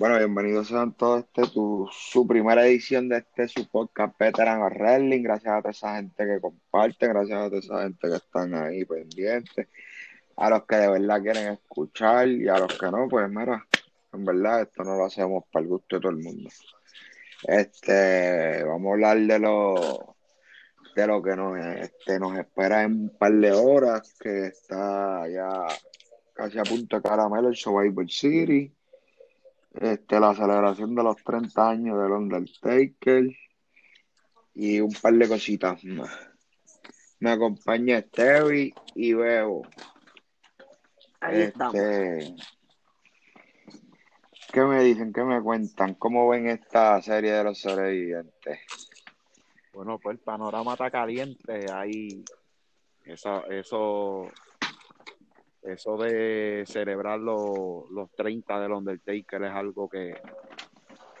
Bueno, bienvenidos a todos este tu, su primera edición de este su podcast Veteran Wrestling. Gracias a toda esa gente que comparte, gracias a toda esa gente que están ahí pendientes, a los que de verdad quieren escuchar y a los que no, pues mira, en verdad esto no lo hacemos para el gusto de todo el mundo. Este, vamos a hablar de lo de lo que nos, este, nos espera en un par de horas, que está ya casi a punto de caramelo el Survivor City este, la celebración de los 30 años del Undertaker y un par de cositas más. Me acompaña Stevie y Bebo. Ahí estamos. Este, ¿Qué me dicen? ¿Qué me cuentan? ¿Cómo ven esta serie de los sobrevivientes? Bueno, pues el panorama está caliente. Ahí, eso, eso eso de celebrar los, los 30 del Undertaker es algo que,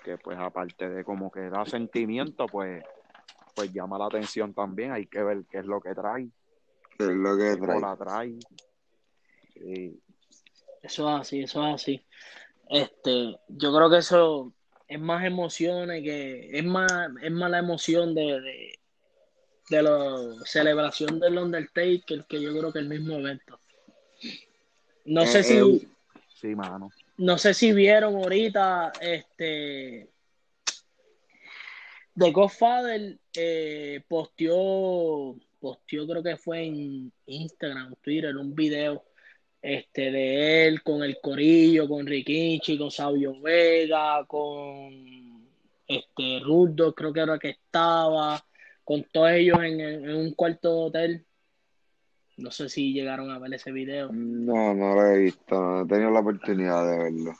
que, pues aparte de como que da sentimiento, pues, pues llama la atención también. Hay que ver qué es lo que trae. ¿Qué es lo que trae? la trae. Sí. Eso es así, eso es así. Este, yo creo que eso es más emociones que es más, es más la emoción de, de, de la celebración del Undertaker que yo creo que el mismo evento. No sé Eh, si, eh, Sí, mano. no sé si vieron ahorita, este, The Godfather eh, posteó, posteó creo que fue en Instagram, Twitter, un video este, de él con el Corillo, con Rikichi, con Sabio Vega, con este Rudo, creo que era que estaba, con todos ellos en, en un cuarto de hotel. No sé si llegaron a ver ese video. No, no lo he visto, no he tenido la oportunidad de verlo.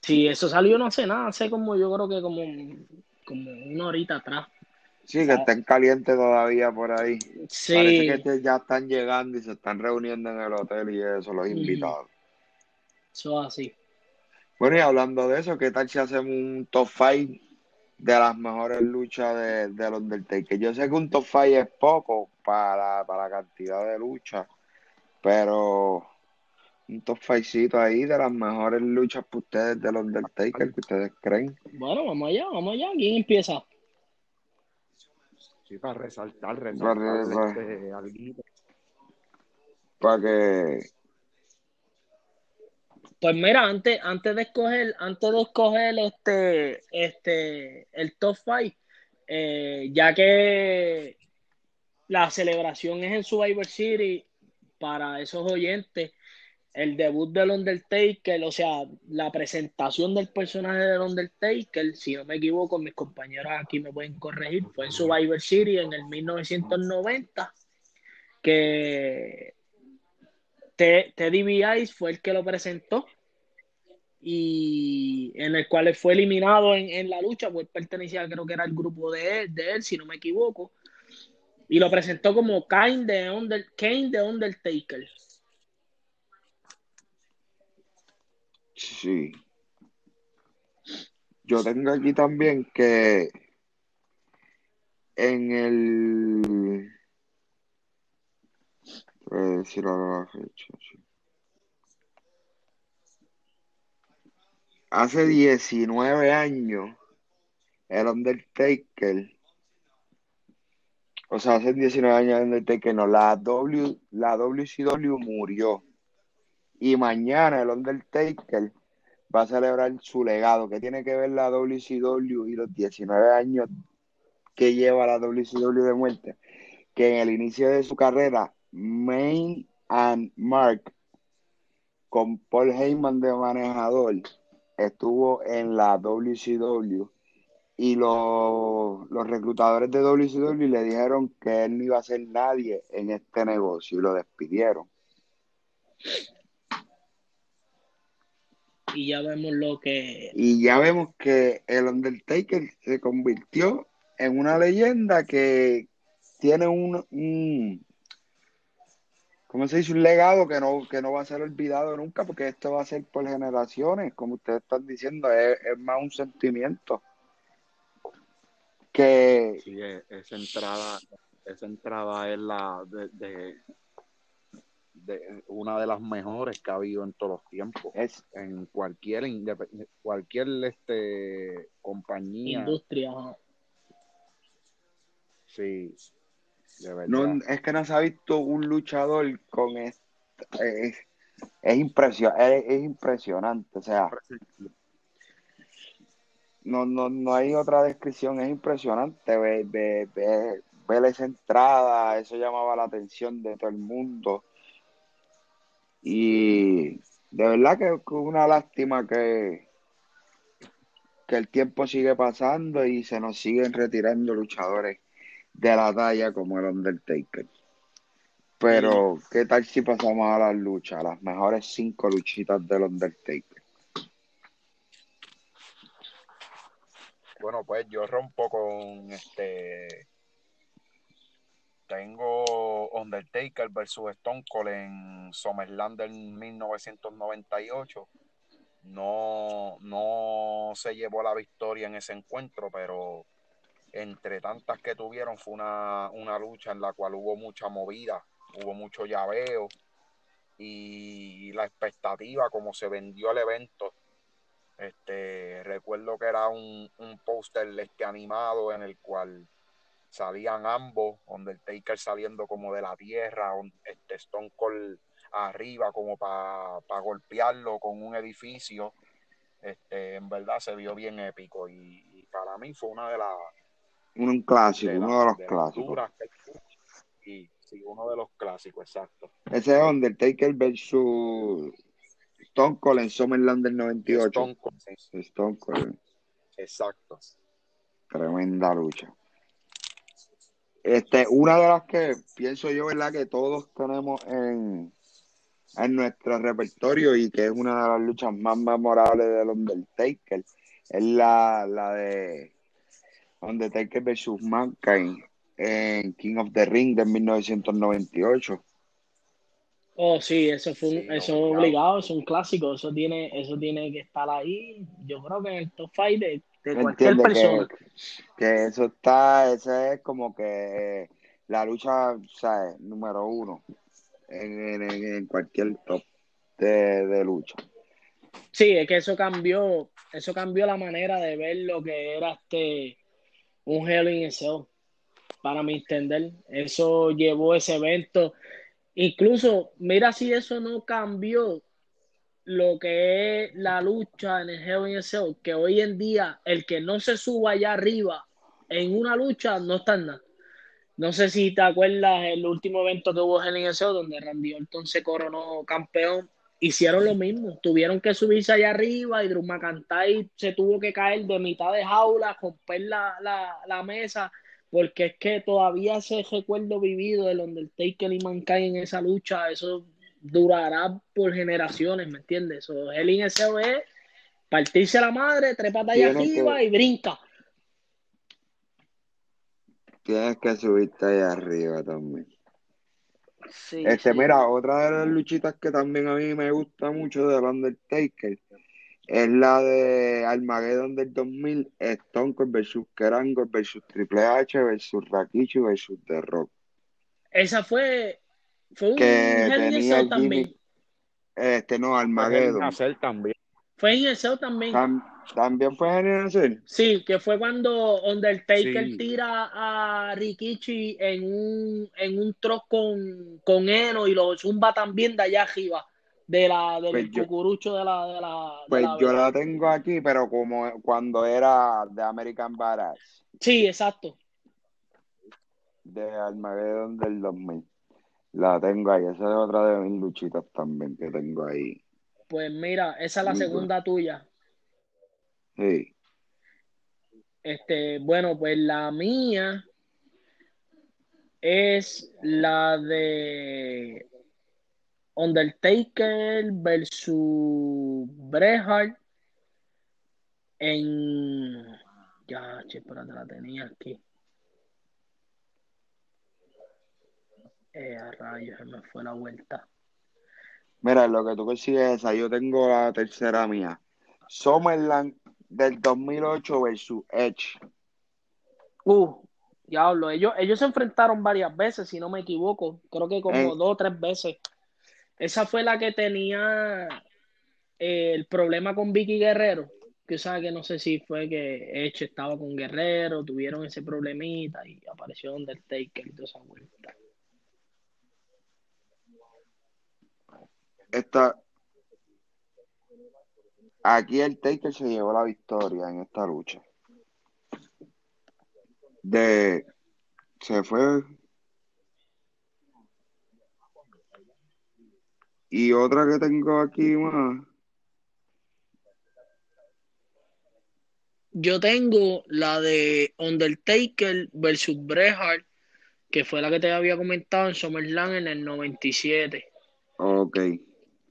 Sí, eso salió no hace nada, hace como yo creo que como, como una horita atrás. Sí, que estén calientes todavía por ahí. Sí, Parece que ya están llegando y se están reuniendo en el hotel y eso, los invitados. eso así. Bueno, y hablando de eso, ¿qué tal si hacemos un top 5 de las mejores luchas de, del Undertaker? Yo sé que un top 5 es poco para, para la cantidad de luchas, pero un top 5 ahí de las mejores luchas para ustedes del Undertaker que ustedes creen. Bueno, vamos allá, vamos allá. ¿Quién empieza? Sí, para resaltar, resaltar para- este. Para que. Pues mira, antes, antes de escoger, antes de escoger este, este, el top 5, ya que la celebración es en Survivor City, para esos oyentes, el debut del Undertaker, o sea, la presentación del personaje del Undertaker, si no me equivoco, mis compañeros aquí me pueden corregir, fue en Survivor City en el 1990, que Te- Teddy B. fue el que lo presentó y en el cual fue eliminado en, en la lucha, pues pertenecía, creo que era el grupo de él, de él, si no me equivoco, y lo presentó como Kane de, Under, Kane de Undertaker. Sí. Yo tengo aquí también que en el. Voy decir ahora la fecha, sí. Hace 19 años, el Undertaker. O sea, hace 19 años el Undertaker, no, la, w, la WCW murió. Y mañana el Undertaker va a celebrar su legado, que tiene que ver la WCW y los 19 años que lleva la WCW de muerte, que en el inicio de su carrera, Main and Mark, con Paul Heyman de manejador, estuvo en la WCW y los, los reclutadores de WCW le dijeron que él no iba a ser nadie en este negocio y lo despidieron. Y ya vemos lo que Y ya vemos que el Undertaker se convirtió en una leyenda que tiene un, un ¿cómo se dice? Un legado que no, que no va a ser olvidado nunca, porque esto va a ser por generaciones, como ustedes están diciendo, es, es más un sentimiento que Sí, e- esa entrada, esa entrada es la de, de, de, una de las mejores que ha habido en todos los tiempos. Es, En cualquier, cualquier este, compañía. Industria. Sí. No, es que no se ha visto un luchador con es, es, es, impresio- es- es impresionante. O sea, no, no, no hay otra descripción, es impresionante. Ve, ve, ve- ver esa entrada, eso llamaba la atención de todo el mundo. Y de verdad que es una lástima que, que el tiempo sigue pasando y se nos siguen retirando luchadores de la talla como el Undertaker. Pero, ¿qué tal si pasamos a las luchas? Las mejores cinco luchitas del Undertaker. Bueno, pues yo rompo con este. Tengo Undertaker versus Stone Cold en SummerSlam del 1998. No, no se llevó la victoria en ese encuentro, pero entre tantas que tuvieron fue una, una lucha en la cual hubo mucha movida, hubo mucho llaveo y la expectativa como se vendió el evento este, recuerdo que era un, un póster este, animado en el cual salían ambos, Undertaker saliendo como de la tierra, este, Stone Cold arriba como para golpearlo con un edificio. Este, en verdad se vio bien épico y, y para mí fue una de las Un clásico, de, la- uno de los de clásicos. que- y sí, uno de los clásicos, exacto. Ese es Undertaker versus Stone Cold en SummerSlam del 98. Stone Cold, sí, Stone Cold, exacto. tremenda lucha. Este, una de las que pienso yo, ¿verdad? Que todos tenemos en, en nuestro repertorio y que es una de las luchas más memorables del Undertaker, es la, la de Undertaker versus Mankind en King of the Ring de 1998. Oh, sí, eso fue un, Sí, eso es obligado. obligado, es un clásico, eso tiene, eso tiene que estar ahí, yo creo que en el top 5 de, de cualquier persona. que, que eso está, ese es como que la lucha, ¿sabes? Número uno en, en- en cualquier top de, de lucha. Sí, es que eso cambió, eso cambió la manera de ver lo que era este un Hell in a para mi entender. Eso llevó ese evento. Incluso, mira si eso no cambió lo que es la lucha en el Hell in a que hoy en día el que no se suba allá arriba en una lucha no está en nada. No sé si te acuerdas el último evento que hubo en a Cell, donde Randy Orton se coronó campeón. Hicieron lo mismo, tuvieron que subirse allá arriba y Drew McIntyre se tuvo que caer de mitad de jaula, romper la, la, la mesa, porque es que todavía ese recuerdo vivido del Undertaker y Mankind en esa lucha, eso durará por generaciones, ¿me entiendes? Eso, Hell in a Cell es partirse la madre, allá Tiene que- arriba y brinca. Tienes que subirte ahí arriba también. Sí, Este, sí. mira, otra de las luchitas que también a mí me gusta mucho del Undertaker es la de Armageddon del 2000, Stone Cold versus Kerangor versus Triple H versus Rakichi versus The Rock. Esa fue, fue un Que tenía el también. este, no, Armageddon. hacer también. Fue en el también. Tam- también fue Genial Hacer. Sí, que fue cuando Undertaker Sí. tira a Rikichi en un, en un troz con, con heno y lo zumba también de allá arriba, de la, del Pues yo- cucurucho de la, de la, de Pues la yo la tengo aquí, pero como cuando era de American Badass, Sí, exacto. de Armageddon del 2000. La tengo ahí, esa es otra de mis luchitas también que tengo ahí. Pues mira, esa es la Muy segunda tuya. Este, bueno, pues la mía es la de Undertaker versus Bret Hart en ya, che, espérate, la tenía aquí. Eh, a rayos, se me fue la vuelta. Mira, lo que tú consigues esa, yo tengo la tercera mía. Summerland del 2008 versus Edge. Uh, diablo, ellos, ellos se enfrentaron varias veces, si no me equivoco. Creo que como Eh. dos o tres veces. esa fue la que tenía eh, el problema con Vicky Guerrero. Que sabe que no sé si fue que Edge estaba con Guerrero, tuvieron ese problemita y apareció Undertaker y toda esa vuelta. Esta, aquí el Taker se llevó la victoria en esta lucha. De se fue y otra que tengo aquí más Yo tengo la de Undertaker versus Bret Hart, que fue la que te había comentado en SummerSlam en el 97. Ok.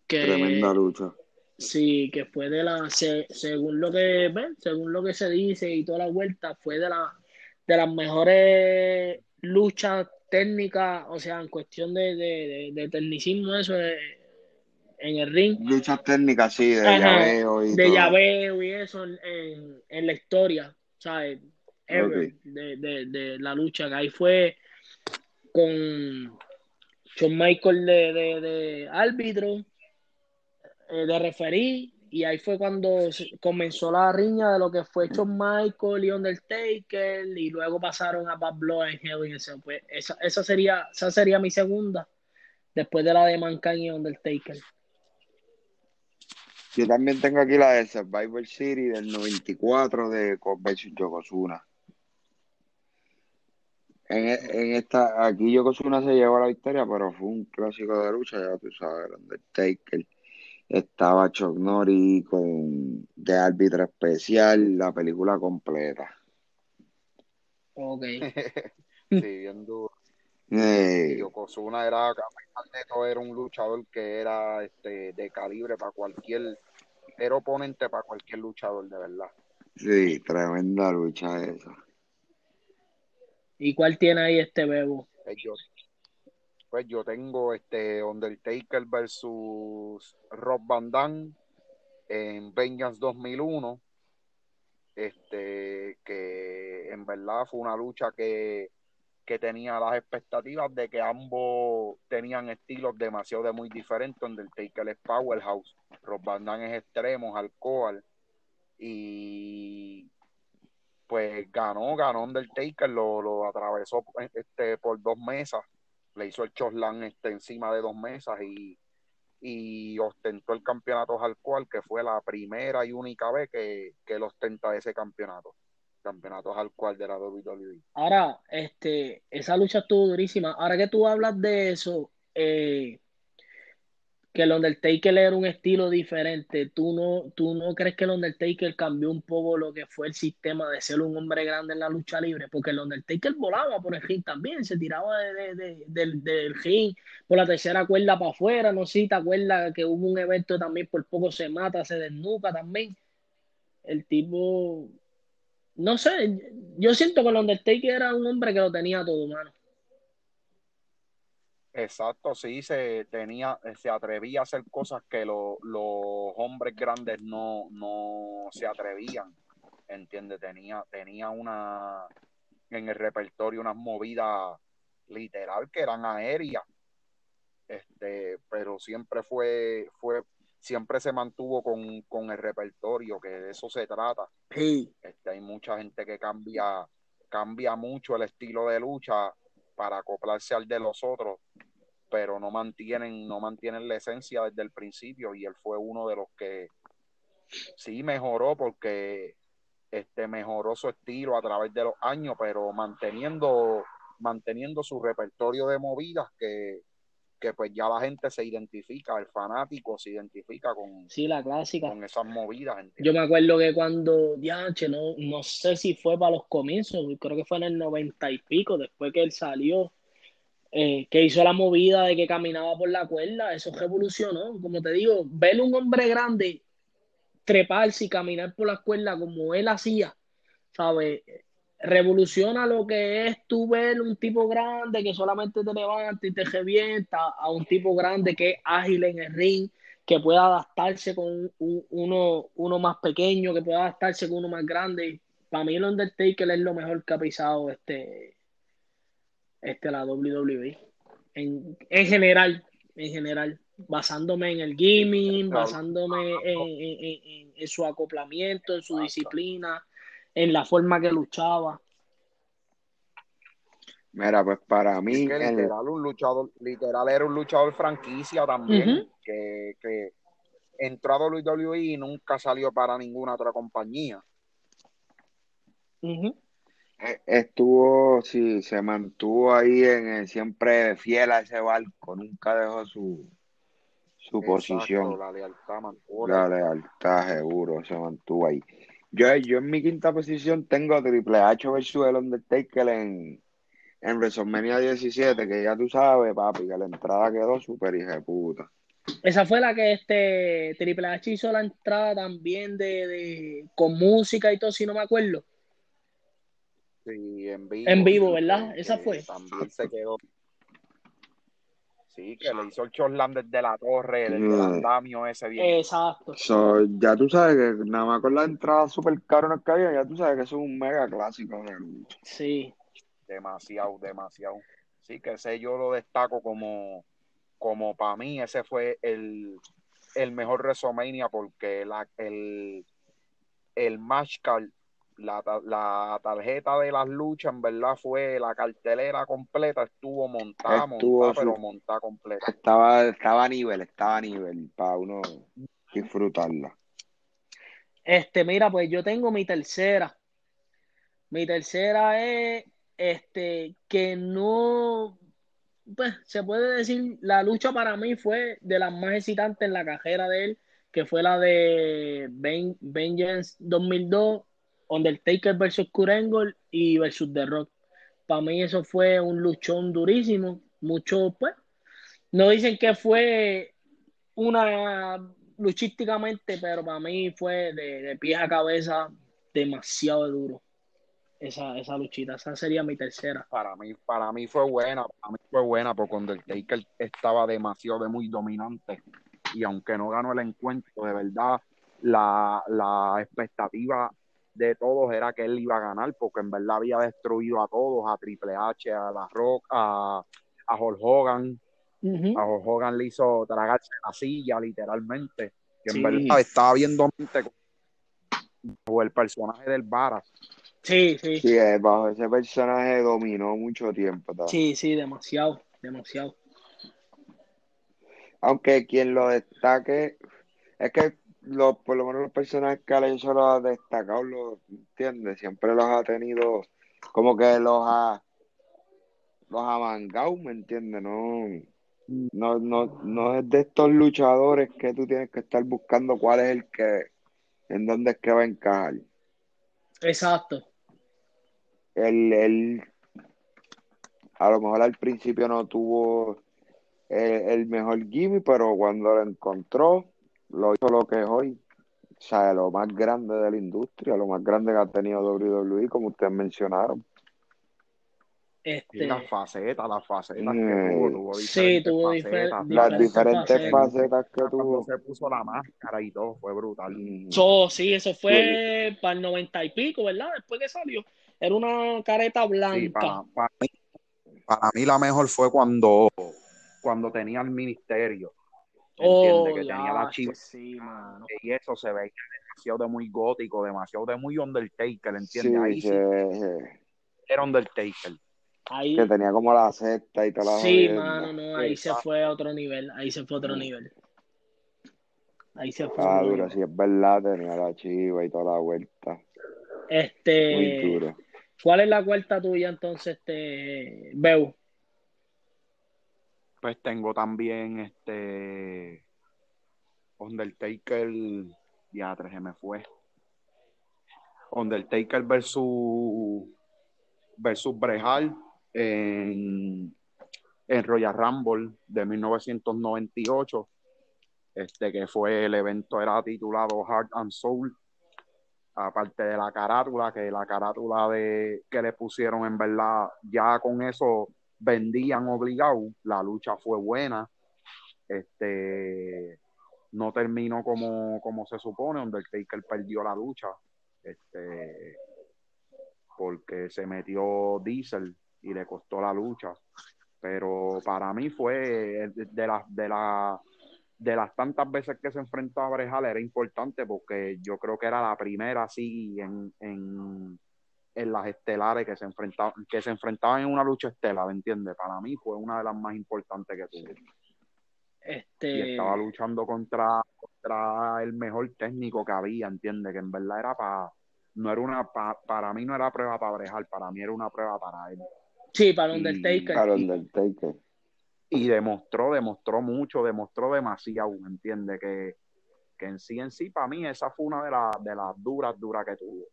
Que, Tremenda lucha. Sí, que fue de la, se- según lo que ven, según lo que se dice y toda la vuelta, fue de la de las mejores luchas técnicas, o sea, en cuestión de, de, de, de tecnicismo, eso de- en el ring, Luchas técnicas, sí, de Ajá, llaveo y de todo. llaveo y eso en, en, en la historia, ¿sabes? Ever, Ok. de, de, de la lucha, que ahí fue con Shawn Michael de, de, de árbitro, eh, de referí, y ahí fue cuando comenzó la riña de lo que fue Shawn Michael y Undertaker, y luego pasaron a Bad Blood en Hell in a. Pues esa, esa, sería, esa sería mi segunda, después de la de Mankind y Undertaker. Yo también tengo aquí la de Survivor City del 94 de versus Yokozuna. En, en esta, aquí Yokozuna se llevó la victoria, pero fue un clásico de lucha, ya tú sabes, Undertaker. Estaba Chuck Norris con de árbitro especial, la película completa. Ok. Sí, bien duro. Eh, Yokozuna era, de todo, era un luchador que era este, de calibre para cualquier, era oponente para cualquier luchador, de verdad. sí, tremenda lucha esa. ¿Y cuál tiene ahí este bebo? Yo, pues yo tengo este Undertaker versus Rob Van Dam en Vengeance 2001, este, que en verdad fue una lucha que, que tenía las expectativas de que ambos tenían estilos demasiado de muy diferentes. Undertaker es powerhouse, Rob Van Dam es extremo, alcohol y pues ganó, ganó Undertaker, lo, lo atravesó este, por dos mesas, le hizo el choslan este, encima de dos mesas y, y ostentó el campeonato Hardcore, que fue la primera y única vez que, que él ostenta ese campeonato, campeonato Hardcore de la WWE. Ahora, este, esa lucha estuvo durísima. Ahora que tú hablas de eso, eh, que el Undertaker era un estilo diferente, ¿tú no, ¿tú no crees que el Undertaker cambió un poco lo que fue el sistema de ser un hombre grande en la lucha libre? Porque el Undertaker volaba por el ring también, se tiraba de, de- de- del, del ring por la tercera cuerda para afuera, no sé si te acuerdas que hubo un evento también, por poco se mata, se desnuca también. El tipo, no sé, yo siento que el Undertaker era un hombre que lo tenía todo, mano. Exacto, sí, se tenía, se atrevía a hacer cosas que lo- los hombres grandes no, no se atrevían, ¿entiendes? Tenía, tenía una, en el repertorio unas movidas literal que eran aéreas, este, pero siempre fue, fue, siempre se mantuvo con, con el repertorio, que de eso se trata. Sí. Este, hay mucha gente que cambia, cambia mucho el estilo de lucha para acoplarse al de los otros, pero no mantienen, no mantienen la esencia desde el principio, y él fue uno de los que sí mejoró porque este mejoró su estilo a través de los años, pero manteniendo, manteniendo su repertorio de movidas que, que pues ya la gente se identifica, el fanático se identifica con, Sí, la clásica. con esas movidas, ¿entiendes? Yo me acuerdo que cuando, ya, no, no sé si fue para los comienzos, creo que fue en el noventa y pico, después que él salió, eh, que hizo la movida de que caminaba por la cuerda, eso revolucionó. Como te digo, ver un hombre grande treparse y caminar por la cuerda como él hacía, ¿sabes? Revoluciona lo que es tú ver un tipo grande que solamente te levanta y te revienta a un tipo grande que es ágil en el ring, que pueda adaptarse con un- uno, uno más pequeño, que pueda adaptarse con uno más grande. Para mí el Undertaker es lo mejor que ha pisado este, este la WWE. En, en general, en general. basándome en el gaming, basándome en, su acoplamiento, en su disciplina, en la forma que luchaba. Mira, pues para mí. literal, un luchador, literal era un luchador franquicia también, que, que entró a WWE y nunca salió para ninguna otra compañía. E, estuvo, sí, se mantuvo ahí en siempre fiel a ese barco, nunca dejó su, su posición. La lealtad mantuvo. La lealtad, seguro, se mantuvo ahí. Yo, yo en mi quinta posición tengo Triple H versus el Undertaker en, en WrestleMania 17, que ya tú sabes, papi, que la entrada quedó súper puta. Esa fue la que este Triple H hizo la entrada también de, de, con música y todo, si no me acuerdo. Sí, en vivo. En vivo, ¿verdad? Esa fue. También se quedó. Sí, que le hizo el Chorland desde la torre, desde el andamio ese bien. Exacto. ya tú sabes que nada más con la entrada super caro en el calle, ya tú sabes que eso es un mega clásico de lucha. Sí. Demasiado, demasiado. Sí, que ese yo lo destaco como, como para mí, ese fue el, el mejor WrestleMania porque la, el, el match card la, la, tarjeta de las luchas, en verdad, fue la cartelera completa, estuvo montada, montada, pero montada completa. Estaba, estaba a nivel, estaba a nivel para uno disfrutarla. Este, mira, pues yo tengo mi tercera. Mi tercera es este que no pues se puede decir la lucha para mí fue de las más excitantes en la carrera de él, que fue la de ben, Vengeance 2002 Undertaker versus Kurengol y versus The Rock. Para mí eso fue un luchón durísimo. Mucho, pues, no dicen que fue una luchísticamente, pero para mí fue de, de pies a cabeza demasiado duro. Esa, esa luchita, esa sería mi tercera. Para mí, para mí fue buena, para mí fue buena porque Undertaker estaba demasiado de muy dominante y aunque no ganó el encuentro, de verdad la, la expectativa de todos era que él iba a ganar, porque en verdad había destruido a todos, a Triple H, a La Rock, a, a Hulk Hogan. A Hulk Hogan le hizo tragarse la silla, literalmente. Que en verdad estaba viendo el personaje del Varas. Sí, sí. Sí, eh, bajo ese personaje dominó mucho tiempo. Sí, sí, demasiado, demasiado. Aunque quien lo destaque, es que los, por lo menos los personajes que Allen solo ha destacado, lo entiende, siempre los ha tenido, como que los ha, los ha mangado, ¿me entiendes? No, no, no, no es de estos luchadores que tú tienes que estar buscando cuál es el que, en dónde es que va a encajar. Exacto. Él, él a lo mejor al principio no tuvo el, el mejor gimmick, pero cuando lo encontró, lo hizo lo que es hoy. O sea, lo más grande de la industria, lo más grande que ha tenido WWE, como ustedes mencionaron. Este... las facetas, las facetas que mm. tuvo, tuvo sí, tuvo facetas. las diferentes facetas, que tuvo. se puso la máscara y todo, fue brutal. Mm. sí, eso fue para el noventa y pico, ¿verdad? Después que salió. Era una careta blanca. para, mí, para, mí, la mejor fue cuando, cuando tenía el ministerio Oh, que tenía la chiva. Y eso se veía demasiado de muy gótico, demasiado de muy Undertaker, ¿entiendes? ahí sí, era Undertaker. Ahí... Que tenía como la cesta y toda la Sí, mano, no, ahí se fue a otro nivel, ahí se fue a otro nivel. Ahí se fue. Ah, duro, sí, es verdad, tenía la chiva y toda la vuelta. Este. Muy duro. ¿Cuál es la vuelta tuya entonces, este, Beu? Pues tengo también este Undertaker, ya tres me fue. Undertaker versus versus Brejal en, en Royal Rumble de 1998. Este que fue el evento era titulado Heart and Soul. Aparte de la carátula, que la carátula de que le pusieron en verdad, ya con eso vendían obligado, la lucha fue buena, este no terminó como, como se supone, Undertaker perdió la lucha, este porque se metió Diesel y le costó la lucha. Pero para mí fue de las de la de las tantas veces que se enfrentó a Brejal era importante porque yo creo que era la primera así en, en, en las estelares que se enfrentaban, que se enfrentaban en una lucha estelar, ¿me entiendes? Para mí fue una de las más importantes que tuve. Este... Y estaba luchando contra, contra el mejor técnico que había, ¿entiendes? Que en verdad era para, no era una, pa, para mí no era prueba para Brejal, para mí era una prueba para él. Sí, para Undertaker. Para Undertaker. Y demostró, demostró mucho, demostró demasiado, ¿entiendes? Que, que en sí, en sí, para mí esa fue una de, la, de las duras, duras que tuvo.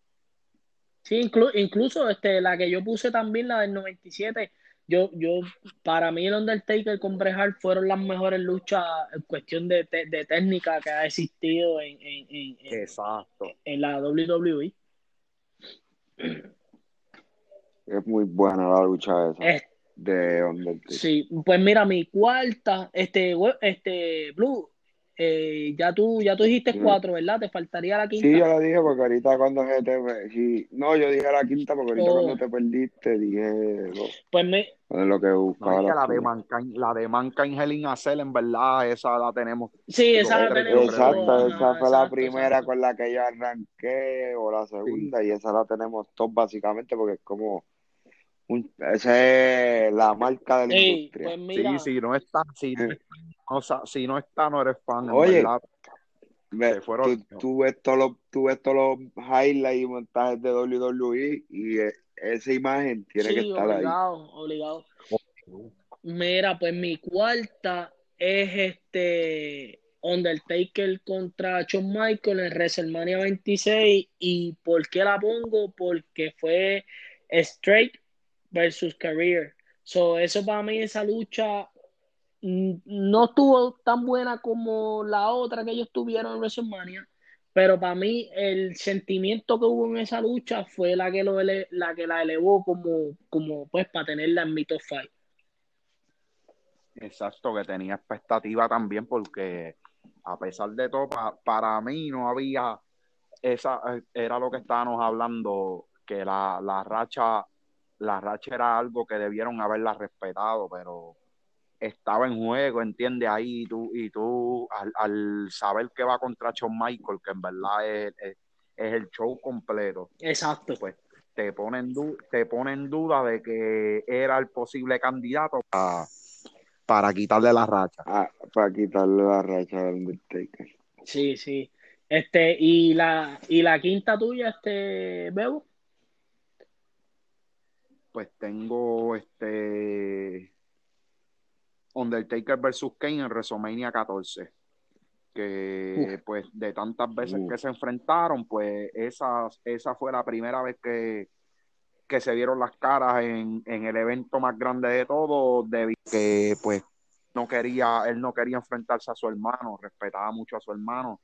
Sí, inclu incluso este, la que yo puse también, la del 97, yo, yo, para mí el Undertaker con Bret Hart fueron las mejores luchas en cuestión de, de técnica que ha existido en, en, en, Exacto. en la WWE. Es muy buena la lucha esa. Es, de Undertaker. Sí, pues mira, mi cuarta, este, este, Blue, eh, ya tú, ya tú dijiste cuatro, ¿verdad? Te faltaría la quinta. Sí, yo lo dije porque ahorita cuando se te... sí, no, yo dije la quinta porque ahorita Oh. cuando te perdiste dije dos. Pues me, Es lo que buscaba. la la de. Mankind, la de Mankind Hell in a Cell, en verdad, esa la tenemos. sí, esa la tenemos. Exacto, esa fue la primera exacto. con la que yo arranqué o la segunda y esa la tenemos todos básicamente porque es como un, esa es la marca de la Ey, industria. pues mira, Sí, si no está, si no, o sea, si no está, no eres fan, Oye, se fueron- tú, tú ves todos los, tú ves todos los highlights y montajes de WWE y eh, esa imagen tiene que estar ahí. obligado, obligado. Mira, pues mi cuarta es este Undertaker contra Shawn Michaels en WrestleMania 26. ¿Y por qué la pongo? Porque fue Straight versus Career. So, eso para mí, esa lucha mm, no estuvo tan buena como la otra que ellos tuvieron en WrestleMania. Pero para mí el sentimiento que hubo en esa lucha fue la que, lo ele- la, que la elevó como, como pues para tenerla en mi top five. Exacto, que tenía expectativa también porque a pesar de todo, pa- para mí no había, esa era lo que estábamos hablando, que la, la racha, la racha era algo que debieron haberla respetado, pero estaba en juego, entiende ahí, y tú, y tú al, al saber que va contra Shawn Michael, que en verdad es, es, es el show completo, Exacto. pues te pone en, du- te pone en duda de que era el posible candidato para, para quitarle la racha. Ah, para quitarle la racha del Undertaker. Sí, sí. Este, y la, y la quinta tuya, este, Bebo. Pues tengo este Undertaker versus Kane en WrestleMania 14. Que pues de tantas veces Uf. que se enfrentaron, pues esa, esa fue la primera vez que, que se vieron las caras en, en el evento más grande de todo, debido a que pues no quería, él no quería enfrentarse a su hermano, respetaba mucho a su hermano,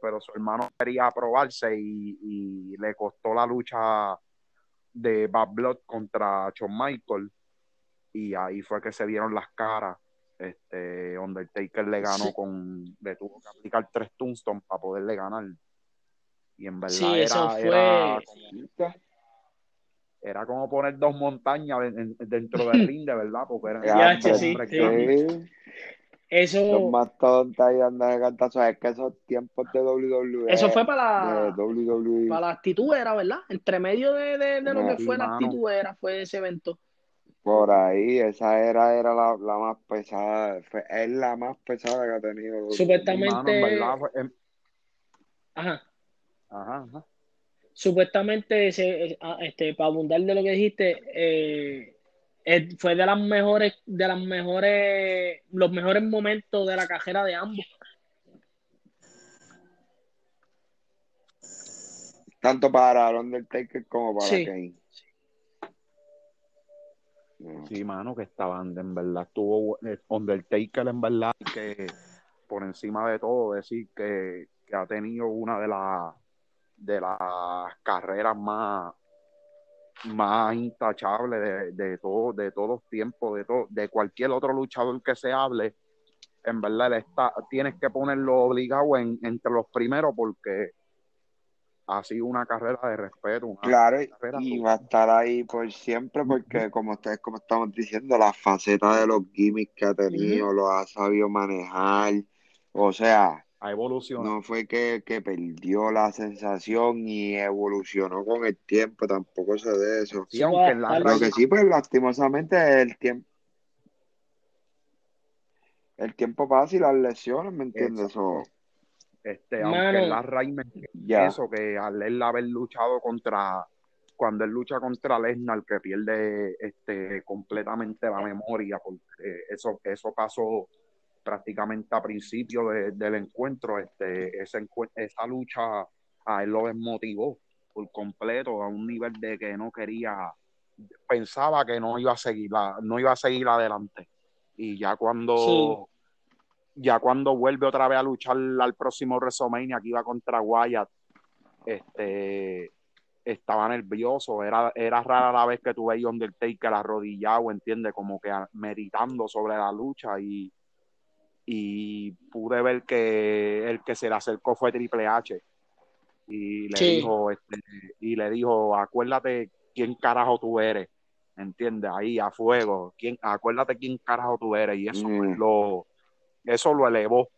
pero su hermano quería aprobarse y, y le costó la lucha de Bad Blood contra Shawn Michael y ahí fue que se vieron las caras. Este Undertaker le ganó Sí. con, le tuvo que aplicar tres tombstones para poderle ganar. Y en verdad Sí, era, eso fue- era, era como poner dos montañas en- en- dentro del ring, de verdad, porque che, sí, los Eso, mastodontes ahí andan de cantazos. Es que esos tiempos de WWE. eso fue para la, WWE. para la actitud era, ¿verdad? Entre medio de, de, de lo que fue la actitud era, fue ese evento. Por ahí, esa era, era la, la más pesada. Fue- es la más pesada que ha tenido. WWE. Supuestamente- Mano, en em- Ajá. ajá, ajá. Supuestamente, ese, ah, este, para abundar de lo que dijiste, eh, eh, fue de las mejores, de las mejores, los mejores momentos de la carrera de ambos. Tanto para el Undertaker como para Sí. Kane. Sí, mano, que estaban, en verdad, estuvo eh, Undertaker, en verdad, que por encima de todo, decir que, que ha tenido una de las de las carreras más más intachables de, de todo, de todos tiempos, de todo, de cualquier otro luchador que se hable, en verdad está, tienes que ponerlo obligado en, entre los primeros porque ha sido una carrera de respeto, Claro, y va a estar ahí por siempre porque como ustedes como estamos diciendo, la faceta de los gimmicks que ha tenido, lo ha sabido manejar, O sea, ha evolucionado. no fue que, que perdió la sensación y evolucionó con el tiempo, tampoco sé de eso. Sí, aunque en la Lo que sí, pues lastimosamente el tiempo. El tiempo pasa y las lesiones, ¿me entiendes? Exacto. O- Este, Mano. aunque la raíz me eso, que al él haber luchado contra, cuando él lucha contra Lesnar, que pierde este, completamente la memoria, porque eso, eso pasó prácticamente a principio de- del encuentro, este, ese esa lucha a él lo desmotivó por completo a un nivel de que no quería, pensaba que no iba a seguir, la- no iba a seguir adelante. Y ya cuando, ya cuando vuelve otra vez a luchar al próximo WrestleMania que iba contra Wyatt, este estaba nervioso, era, era rara la vez que tuve ahí Undertaker arrodillado, entiende, como que a- meditando sobre la lucha y, y pude ver que el que se le acercó fue Triple H y le Sí. dijo, este, y le dijo, acuérdate quién carajo tú eres, entiende, ahí a fuego, quién, acuérdate quién carajo tú eres, y eso Mm. lo, eso lo elevó,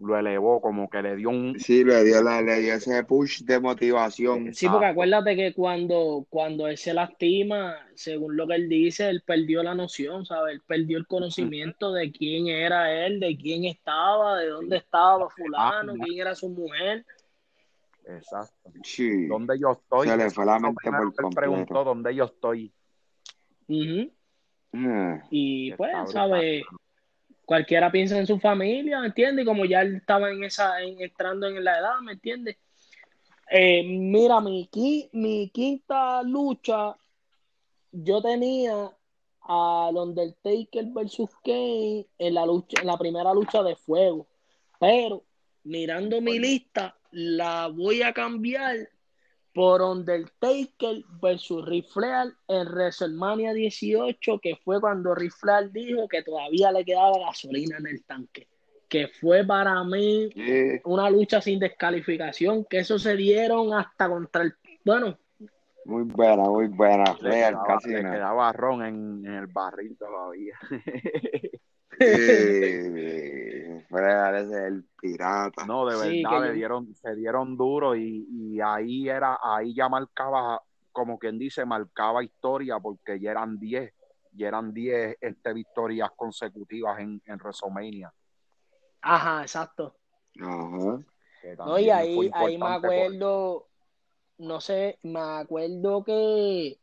lo elevó, como que le dio un, Sí, le dio, la, le dio ese push de motivación. Sí, porque acuérdate que cuando, cuando él se lastima, según lo que él dice, él perdió la noción, ¿sabes? Él perdió el conocimiento de quién era él, de quién estaba, de dónde estaba fulano, Ah, quién era su mujer. exacto. Sí. ¿Dónde yo estoy? Se le fue la mente por completo. preguntó dónde yo estoy. Mm. Y pues, brutal. Cualquiera piensa en su familia, ¿me entiendes? Y como ya él estaba en esa, en, entrando en la edad, ¿me entiendes? Eh, mira, mi, qui- mi quinta lucha, yo tenía al Undertaker versus Kane en la lucha, en la primera lucha de fuego. Pero mirando mi lista, la voy a cambiar por Undertaker versus Ric Flair en WrestleMania 18, que fue cuando Ric Flair dijo que todavía le quedaba gasolina en el tanque. Que fue para mí una lucha sin descalificación, que eso se dieron hasta contra el. Bueno, Muy buena, muy buena. Le quedaba, casi le quedaba ron en, en el barril todavía. Sí. Flair ese es el pirata. No, de Sí, verdad, le yo- dieron, se dieron duro y, y ahí era, ahí ya marcaba, como quien dice, marcaba historia porque ya eran 10, ya eran 10 este, victorias consecutivas en, en WrestleMania. ajá, exacto. Ajá. No, y ahí, ahí me por- acuerdo, no sé, me acuerdo que,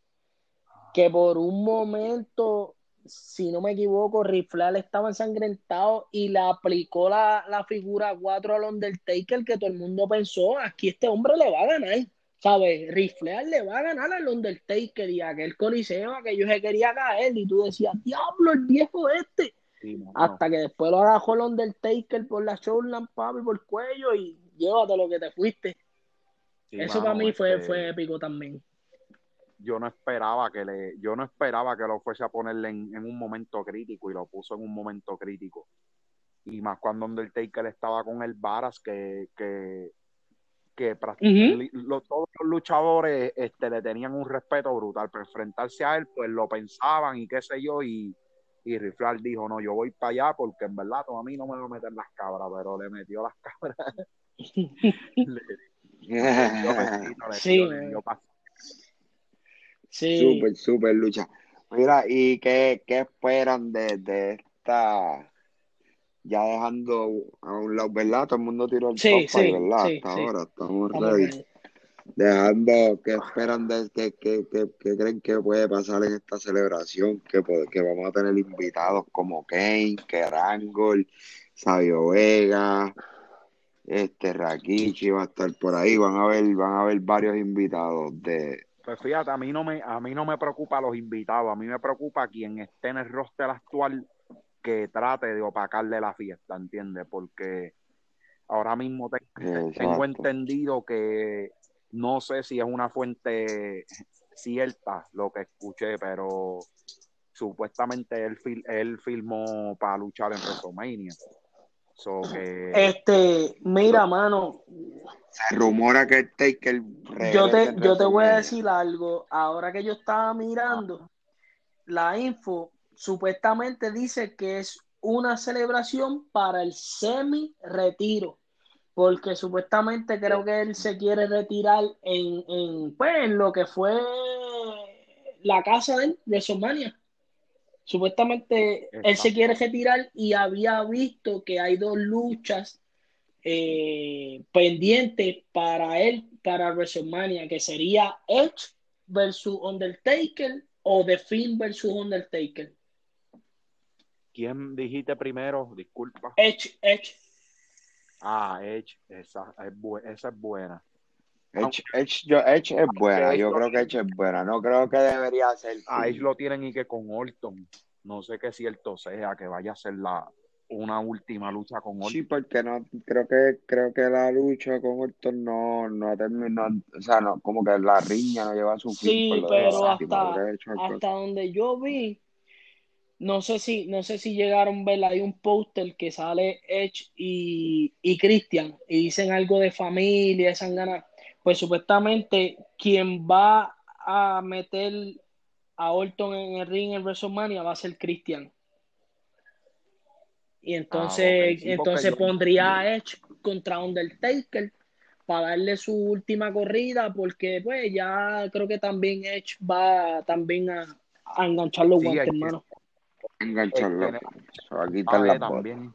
que por un momento, si no me equivoco, Ric Flair estaba ensangrentado y le aplicó la, la figura 4 al Undertaker que todo el mundo pensó, aquí este hombre le va a ganar, ¿sabes? Ric Flair le va a ganar al Undertaker y aquel coliseo que yo se quería caer y tú decías, diablo, el viejo este. Sí. Hasta que después lo agarró el Undertaker por la shoulder, papi, por el cuello y llévate lo que te fuiste. Sí, Eso mano, para mí fue, este, fue épico también. Yo no esperaba que le, yo no esperaba que lo fuese a ponerle en, en un momento crítico y lo puso en un momento crítico. Y más cuando Undertaker estaba con el Varas, que, que, que práct- Ujú. li- lo- todos los luchadores este, le tenían un respeto brutal, pero enfrentarse a él, pues lo pensaban y qué sé yo, y, y Ric Flair dijo, no, yo voy para allá porque en verdad a mí no me va a meter las cabras, pero le metió las cabras. le, dio le Sí, dio- le dio pas- Sí, Súper, súper lucha. Mira, ¿y qué, qué esperan de, de esta? Ya dejando a un lado, ¿verdad? Todo el mundo tiró el Sí, top five, sí, ¿verdad? sí, Hasta ahora, estamos ready. Dejando, ¿qué esperan de qué, qué, qué, qué creen que puede pasar en esta celebración? Que, que vamos a tener invitados como Kane, Kerangol, Sabio Vega, este Rakichi va a estar por ahí, van a ver, van a ver varios invitados de Pues fíjate, a mí no me, a mí no me preocupa los invitados, a mí me preocupa quien esté en el roster actual que trate de opacarle la fiesta, ¿entiendes? Porque ahora mismo te- tengo entendido que no sé si es una fuente cierta lo que escuché, pero supuestamente él filmó para luchar en WrestleMania. So que Este, mira, mano, Se rumora que el Taker yo te, yo te voy a decir algo. Ahora que yo estaba mirando la info, supuestamente dice que es una celebración para el semi-retiro, porque supuestamente creo que él se quiere retirar en, en, pues, en lo que fue la casa de WrestleMania. Supuestamente él se quiere retirar y había visto que hay dos luchas eh, pendientes para él, para WrestleMania, que sería Edge versus Undertaker o The Finn versus Undertaker. ¿Quién dijiste primero? Disculpa. Edge, Edge. Ah, Edge, esa es, bu esa es buena. Edge, Edge, yo, Edge es buena, yo creo que Edge es buena, no creo que debería ser. A Edge lo tienen y que con Orton, no sé qué cierto sea, que vaya a ser la una última lucha con Orton. Sí, porque no, creo que, creo que la lucha con Orton no, no ha terminado, o sea, no, como que la riña no lleva a su fin. Sí, pero hasta, hasta donde yo vi, no sé si, no sé si llegaron a ver, hay un póster que sale Edge y, y Christian y dicen algo de familia, esa ganas. Pues supuestamente quien va a meter a Orton en el ring en WrestleMania va a ser Christian. Y entonces, ah, okay. entonces pondría a Edge contra Undertaker para darle su última corrida, porque pues ya creo que también Edge va también a, a enganchar los sí, guantes, hermano. Engancharlo. Aquí está la también.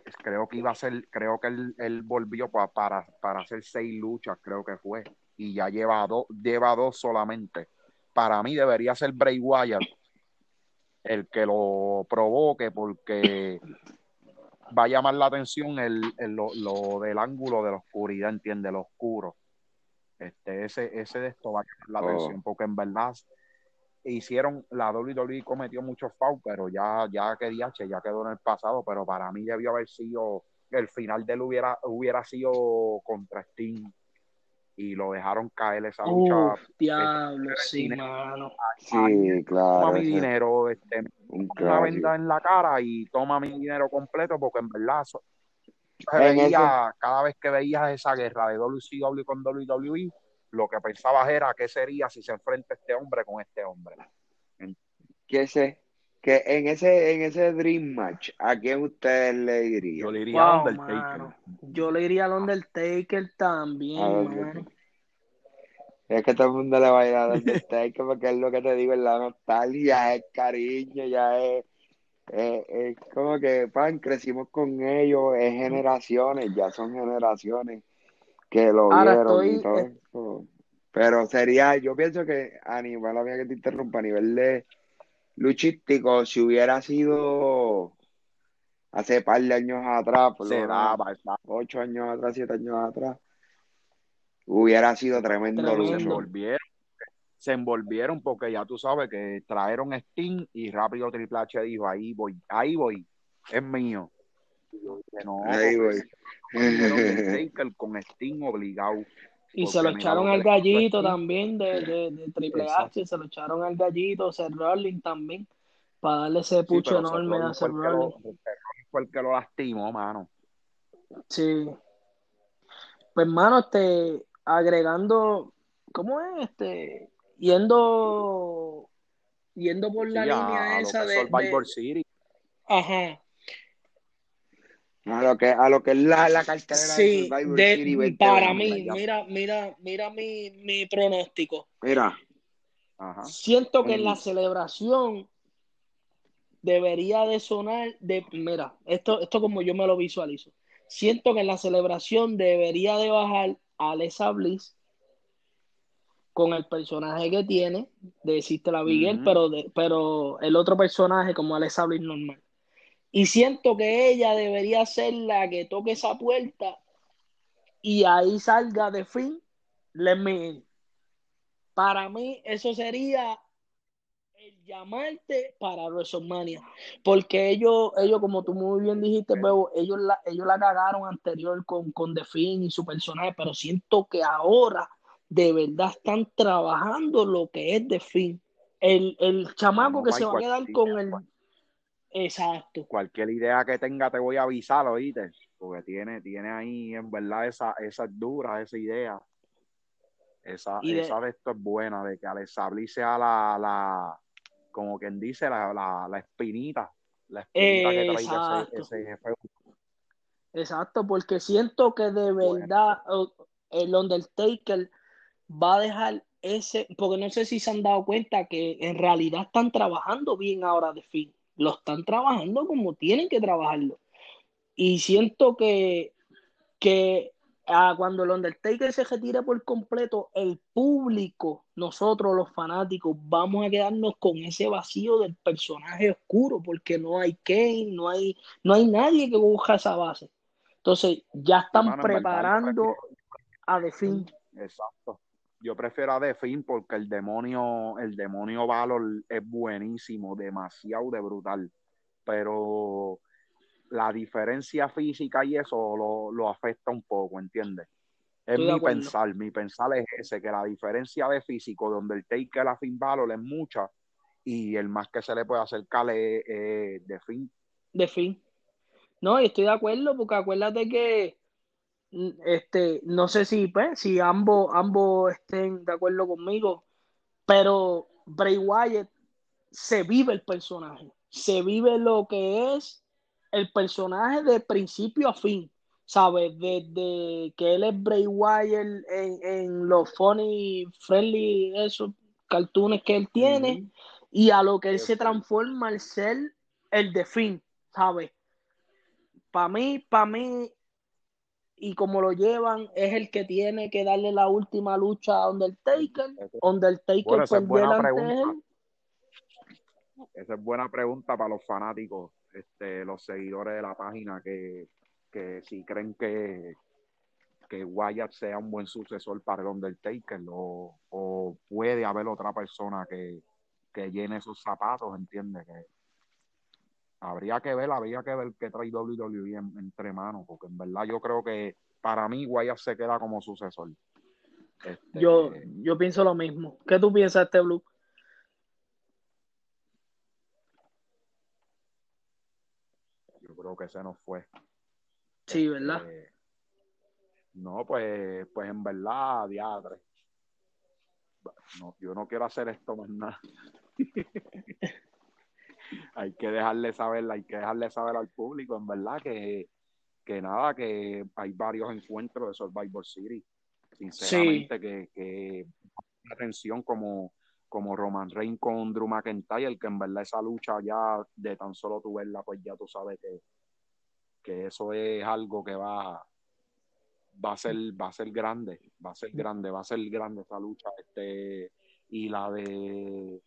Creo que iba a ser, creo que él, él volvió para, para, para hacer seis luchas, creo que fue, y ya lleva dos, lleva dos solamente. Para mí debería ser Bray Wyatt el que lo provoque porque va a llamar la atención el, el lo, lo, del ángulo de la oscuridad, entiende, lo oscuro. Este, ese, ese de esto va a llamar la oh. atención porque en verdad hicieron, la WWE cometió muchos fouls, pero ya, ya que DH ya quedó en el pasado, pero para mí debió haber sido, el final de él hubiera, hubiera sido contra Sting y lo dejaron caer esa lucha. Uf, diablo, sí, mano. Sí, claro. Toma mi dinero, este, una venda en la cara y toma mi dinero completo porque en verdad so, veía, ese... cada vez que veías esa guerra de WCW con WWE, lo que pensabas era qué sería si se enfrenta este hombre con este hombre. Que sé que en ese en ese Dream Match, ¿a quién usted le diría? Yo le diría wow, a Undertaker. Mano. Yo le diría al Undertaker también, mano. Es que todo el mundo le va a ir a Undertaker porque es lo que te digo, es la nostalgia, es cariño, ya es, es, es como que, pan, crecimos con ellos, es generaciones, ya son generaciones que lo Ahora vieron estoy, y todo eso. Pero sería, yo pienso que a nivel, la mía que te interrumpa, a nivel de luchístico, si hubiera sido hace par de años atrás, por daba, ocho años atrás, siete años atrás, hubiera sido tremendo, Tremendo. se envolvieron, se envolvieron porque ya tú sabes que trajeron Steam y rápido Triple H dijo, ahí voy, ahí voy, es mío. No, Ahí voy. Taker con Steam obligado. Y se lo echaron al gallito también de, de, de Triple Exacto. H, se lo echaron al gallito, Seth Rollins también, para darle ese Sí, pucho Seth enorme a Seth fue el que lo- Rollins. Fue el que lo lastimó, mano. Sí. Pues, mano, este, agregando, ¿cómo es? Este, yendo, yendo por la Sí, línea a esa de, Survivor de, City. ajá, A lo que, a lo que es la, la cartelera de sí, Survivor de, City para 2020, mí, ya. mira, mira, mira mi, mi pronóstico. Mira, Ajá. Siento que en la celebración debería de sonar de, mira, esto, esto como yo me lo visualizo. Siento que en la celebración debería de bajar Alexa Bliss con el personaje que tiene de Sister Abigail, Ujú. pero, de, pero el otro personaje como Alexa Bliss normal. Y siento que ella debería ser la que toque esa puerta y ahí salga de fin, let me in. Para mí eso sería el llamarte para WrestleMania, porque ellos, ellos como tú muy bien dijiste, Bebo, ellos la, ellos la cagaron anterior con, con The Finn y su personaje, pero siento que ahora de verdad están trabajando lo que es The Finn. El, el chamaco que se va a quedar con el... Exacto. cualquier idea que tenga te voy a avisar, oíste, porque tiene, tiene ahí en verdad esa, esa es dura, esa idea. Esa, de- esa de esto es buena, de que Alexa Bliss sea la, la, como quien dice, la, la, la espinita La espinita que Exacto. ese, ese feudo. Exacto, porque siento que de Bueno. verdad o- el Undertaker va a dejar ese, porque no sé si se han dado cuenta que en realidad están trabajando bien ahora de fin, lo están trabajando como tienen que trabajarlo. Y siento que, que ah, cuando el Undertaker se retire por completo, el público, nosotros los fanáticos, vamos a quedarnos con ese vacío del personaje oscuro, porque no hay Kane, no hay, no hay nadie que busque esa base. Entonces, ya están preparando a The. Exacto. Yo prefiero a The Fiend porque el demonio, el demonio Valor es buenísimo, demasiado de brutal. Pero la diferencia física y eso lo, lo afecta un poco, ¿entiendes? Es de mi acuerdo. pensar, mi pensar es ese, que la diferencia de físico donde el Taker a Finn Balor es mucha y el más que se le puede acercar es, es The Fiend. de fin. No, y estoy de acuerdo, porque acuérdate que este, no sé si, pues, si ambos, ambos estén de acuerdo conmigo, pero Bray Wyatt se vive el personaje, se vive lo que es el personaje de principio a fin, ¿sabes? Desde que él es Bray Wyatt en, en los funny, friendly, esos cartoons que él tiene, y a lo que él se transforma al ser el de fin, ¿sabes? Para mí, para mí, y como lo llevan, es el que tiene que darle la última lucha a Undertaker. Undertaker Bueno, esa es perdió buena pregunta. Esa es buena pregunta para los fanáticos, este, los seguidores de la página, que, que si creen que, que Wyatt sea un buen sucesor para el Undertaker o, o puede haber otra persona que, que llene sus zapatos, ¿entiendes? Que habría que ver, habría que ver qué trae WWE en- entre manos, porque en verdad yo creo que para mí Wyatt se queda como sucesor. Este, Yo, yo pienso lo mismo. ¿Qué tú piensas, este Blue? yo creo que se nos fue. Sí, ¿verdad? Eh, no, pues, pues en verdad, diadre. No, yo no quiero hacer esto más nada. hay que dejarle saber, hay que dejarle saber al público, en verdad, que, que nada, que hay varios encuentros de Survivor City. Sinceramente, que, que atención como, como Roman Reigns con Drew McIntyre, que en verdad esa lucha ya de tan solo tu verla, pues ya tú sabes que, que eso es algo que va, va a ser, va a ser grande, va a ser grande, va a ser grande esa lucha, este, y la de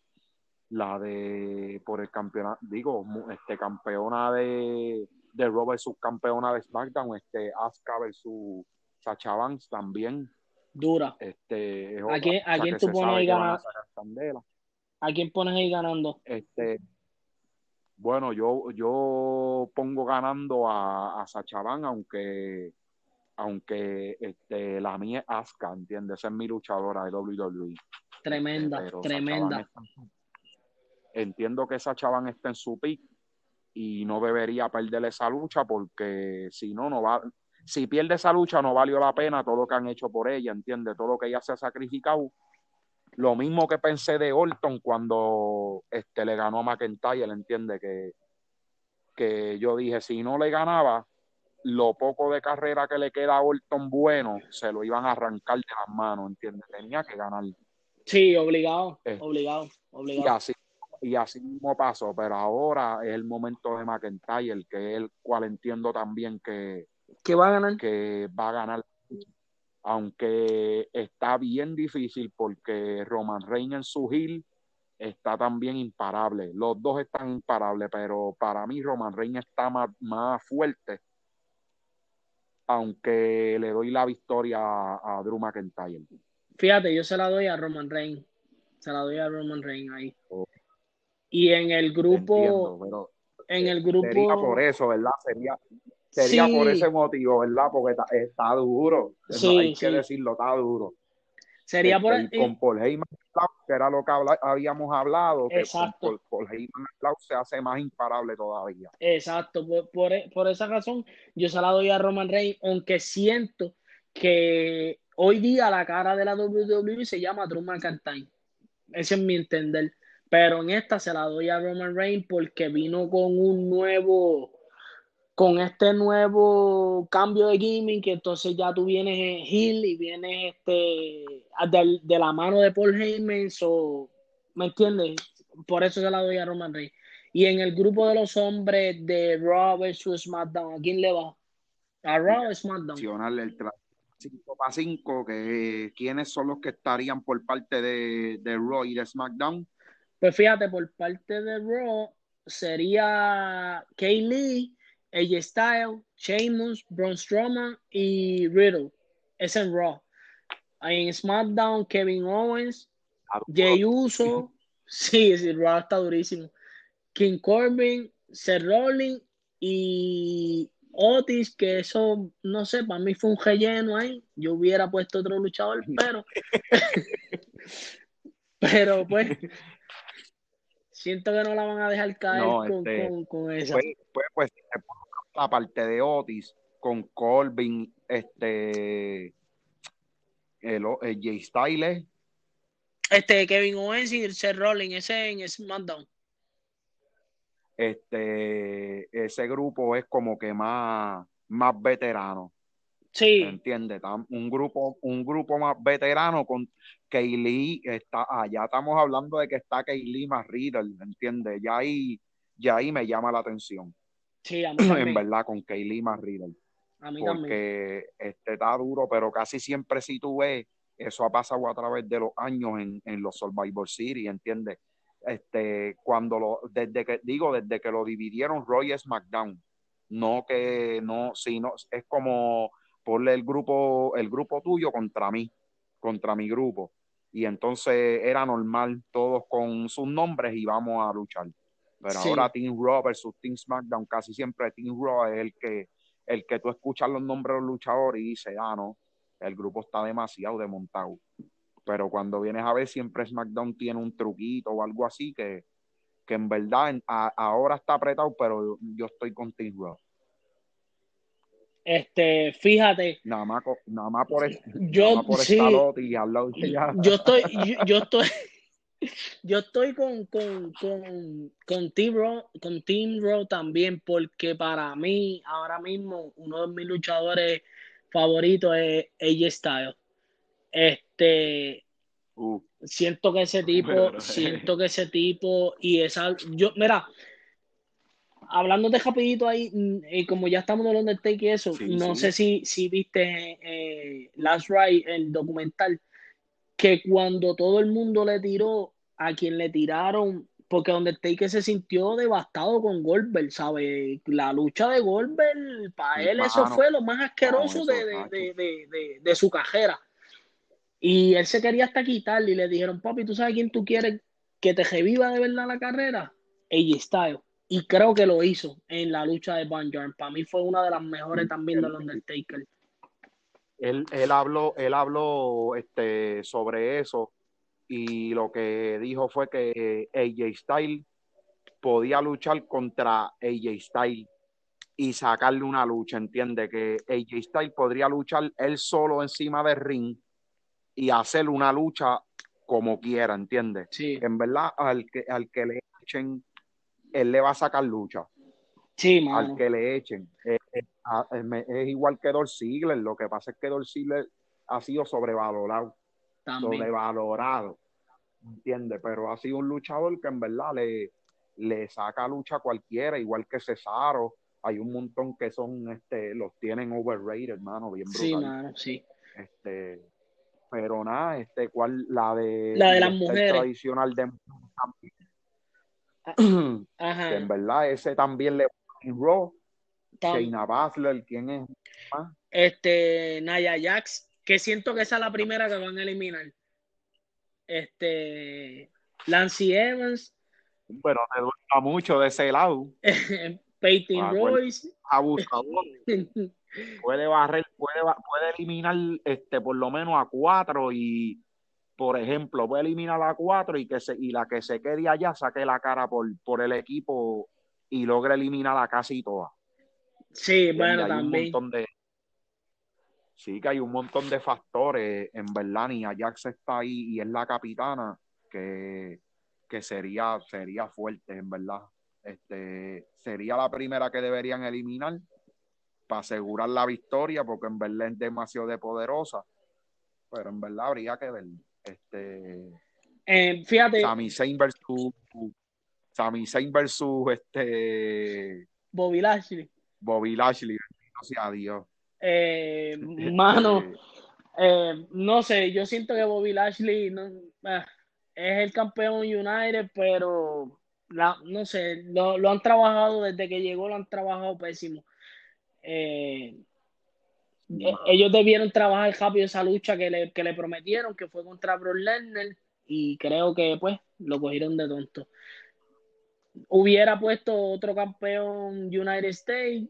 la de por el campeonato, digo, este campeona de, de Raw versus campeona de SmackDown, este Asuka versus Sacha Banks también, Dura. este es ¿A quién- a quién tú pones ahí van a quién pones ahí ganando? Este, bueno, yo, yo pongo ganando a, a Sacha Banks, aunque, aunque este, la mía es Asuka, ¿entiendes? Esa es mi luchadora de WWE. Tremenda, Pero Sacha tremenda. Banks Entiendo que Sacha Banks está en su pick y no debería perder esa lucha porque si no, no va. Si pierde esa lucha, no valió la pena todo lo que han hecho por ella, ¿entiendes? Todo lo que ella se ha sacrificado. Lo mismo que pensé de Orton cuando este, le ganó a McIntyre, ¿entiende? Que, que yo dije, si no le ganaba, lo poco de carrera que le queda a Orton bueno, se lo iban a arrancar de las manos, ¿entiendes? Tenía que ganar. Sí, obligado, Eh, obligado, Y obligado. así, y así mismo pasó, pero ahora es el momento de McIntyre, que es el cual entiendo también que, ¿Qué va a ganar? que va a ganar. Aunque está bien difícil porque Roman Reigns en su heel está también imparable. Los dos están imparables, pero para mí Roman Reigns está más, más fuerte. Aunque le doy la victoria a, a Drew McIntyre. Fíjate, yo se la doy a Roman Reigns. Se la doy a Roman Reigns ahí. Oh. Y en el grupo, Entiendo, pero en el grupo. sería por eso, ¿verdad? Sería, sería Sí. por ese motivo, ¿verdad? Porque está, está duro. Sí, no, hay sí. que decirlo, está duro. Sería por Este, y con Paul Heyman, que era lo que habla- habíamos hablado, que Exacto. Paul, Paul Heyman se hace más imparable todavía. Exacto, por, por, por esa razón yo se la doy a Roman Reigns, aunque siento que hoy día la cara de la WWE se llama Drew McIntyre. Ese es mi entender. Pero en esta se la doy a Roman Reigns porque vino con un nuevo, con este nuevo cambio de gaming, que entonces ya tú vienes en Hill y vienes este, de, de la mano de Paul Heyman, so, ¿me entiendes? Por eso se la doy a Roman Reigns. Y en el grupo de los hombres de Raw vs SmackDown, ¿a quién le va? ¿A Raw o SmackDown? El 5 para 5, que quiénes son los que estarían por parte de, de Raw y de SmackDown. Pues fíjate, por parte de Raw sería Kay Lee, AJ Styles, Sheamus, Braun Strowman y Riddle. Es en Raw. En SmackDown, Kevin Owens, Jey Uso. Sí, sí, Raw está durísimo. King Corbin, Seth Rollins y Otis, que eso, no sé, para mí fue un relleno ahí. Yo hubiera puesto otro luchador, pero. pero pues. Siento que no la van a dejar caer No, con, este, con, con esa. Pues, pues, pues, la parte de Otis con Corbin, este, el, el Jay Styles, Este, Kevin Owens y Seth Rollins, ese en SmackDown. este, ese grupo es como que más, más veterano. Sí, ¿Entiendes? Un grupo, un grupo más veterano con Kaylee está, ah, ya estamos hablando de que está Kaylee más Riddle, ¿entiendes? Ya ahí, ya ahí me llama la atención, sí, a mí en verdad, con Kaylee más Riddle. A mí también. Porque este está duro, pero casi siempre si tú ves, eso ha pasado a través de los años en, en los Survivor Series, ¿entiendes? Este, cuando lo, desde que, digo, desde que lo dividieron Roy SmackDown, no que, no, sino, es como ponle el grupo, el grupo tuyo contra mí, contra mi grupo. Y entonces era normal, todos con sus nombres y vamos a luchar. Pero Sí. ahora Team Raw versus Team SmackDown, casi siempre Team Raw es el que, el que tú escuchas los nombres de los luchadores y dices, ah, no, el grupo está demasiado desmontado. Pero cuando vienes a ver, siempre SmackDown tiene un truquito o algo así que, que en verdad a- ahora está apretado, pero yo estoy con Team Raw. Este, fíjate, Nada más, nada más por, es- yo nada más por sí, y yo estoy, yo, yo estoy, yo estoy con, con, con, con Team Raw, con Team Raw también, porque para mí, ahora mismo, uno de mis luchadores favoritos es AJ Styles. Este, Uh, siento que ese tipo, Pero- siento que ese tipo y esa, yo, mira, hablándote rapidito ahí, mm, y como ya estamos en el Undertaker y eso, Sí, no sí. sé si, si viste eh, Last Ride, el documental, que cuando todo el mundo le tiró, a quien le tiraron, porque Undertaker se sintió devastado con Goldberg, ¿sabes? La lucha de Goldberg, para él eso fue lo más asqueroso eso, de, de, de, de, su cajera. Y él se quería hasta quitarle y le dijeron, papi, ¿tú sabes quién tú quieres que te reviva de verdad la carrera? AJ Styles. Y creo que lo hizo en la lucha de Van Jordan. Para mí fue una de las mejores también del Undertaker. él, él habló, él habló este, sobre eso y lo que dijo fue que AJ Styles podía luchar contra AJ Styles y sacarle una lucha, entiende que AJ Styles podría luchar él solo encima del ring y hacer una lucha como quiera, entiende. Sí, En verdad, al que, al que le echen, él le va a sacar lucha. sí, al mano. que le echen. Eh, eh, a- es igual que Dolph Ziggler, lo que pasa es que Dolph Ziggler ha sido sobrevalorado, También. sobrevalorado, ¿entiendes? Pero ha sido un luchador que en verdad le, le saca lucha a cualquiera, igual que Cesaro. Hay un montón que son, este, los tienen overrated, hermano, bien Sí, brutal. mano, sí. Este, pero nada, este, ¿cuál? La de, La de las mujeres. tradicional de Ah, que en verdad ese también le Raw. Shayna Baszler, ¿quién es? Este, Naya Jax, que siento que esa es la primera que van a eliminar. Este, Lacey Evans, Pero te duele mucho de ese lado. Peyton Ah, bueno. Royce. Abusador. Puede barrer, puede, puede eliminar este, por lo menos a cuatro y, por ejemplo, puede eliminar a cuatro y, que se, y la que se quede allá saque la cara por, por el equipo y logre eliminar a casi todas. Sí, bueno, también. de. Sí, que hay un montón de factores. En verdad, ni Ajax está ahí y es la capitana que, que sería, sería fuerte, en verdad. Este, sería la primera que deberían eliminar para asegurar la victoria, porque en verdad es demasiado de poderosa. Pero en verdad habría que ver. Este, eh, fíjate. Sami Zayn versus Sami Zayn versus este Bobby Lashley. Bobby Lashley, no sea Dios. Eh, mano, eh, no sé, yo siento que Bobby Lashley no, ah, es el campeón United, pero la, no sé, lo, lo, han trabajado desde que llegó, lo han trabajado pésimo. Eh, ellos debieron trabajar rápido esa lucha que le, que le prometieron, que fue contra Brock Lesnar, y creo que pues lo cogieron de tonto. Hubiera puesto otro campeón United States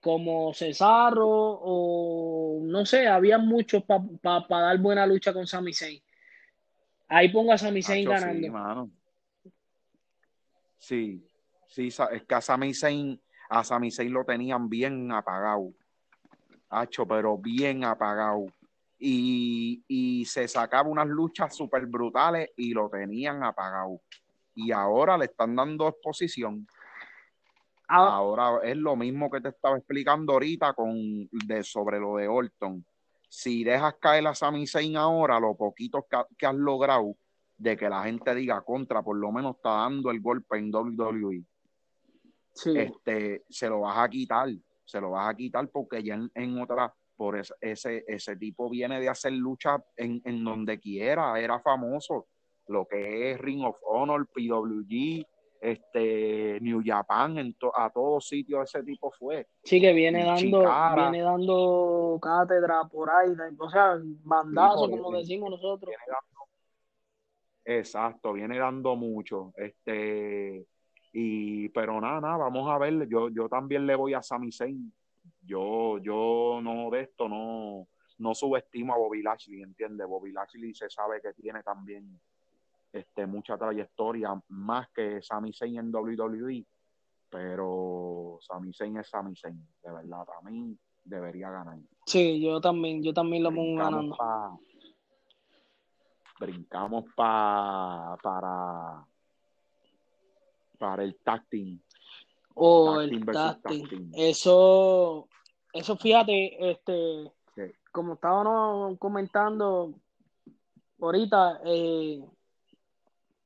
como Cesaro o no sé, había muchos para dar buena lucha con Sami Zayn. Ahí pongo a Sami Zayn ganando. Sí, sí, es que a Sami Zayn, a Sami Zayn lo tenían bien apagado. Hacho, pero bien apagado. Y, y se sacaba unas luchas súper brutales y lo tenían apagado. Y ahora le están dando exposición. Ah. Ahora es lo mismo que te estaba explicando ahorita con de, sobre lo de Orton. Si dejas caer a Sami Zayn ahora, lo poquito que, has logrado de que la gente diga contra, por lo menos está dando el golpe en WWE. Este, se lo vas a quitar, se lo vas a quitar porque ya en, otra, por ese, ese, ese, tipo viene de hacer lucha en, en donde quiera, era famoso, lo que es Ring of Honor, PWG, este New Japan en a todos sitios ese tipo fue. Sí que viene dando viene dando cátedra por ahí o sea bandazo como decimos nosotros. exacto viene dando mucho este y pero nada nada vamos a ver yo yo también le voy a Sami Zayn yo yo no de esto no no subestimo a Bobby Lashley entiende Bobby Lashley se sabe que tiene también este, mucha trayectoria, más que Sami Zayn en WWE, pero Sami Zayn es Sami Zayn, de verdad, para mí debería ganar. Sí, yo también, yo también lo pongo ganando. brincamos pa, para para el tacting. Oh, el tacting. Eso, eso fíjate, este, como estábamos comentando ahorita, eh,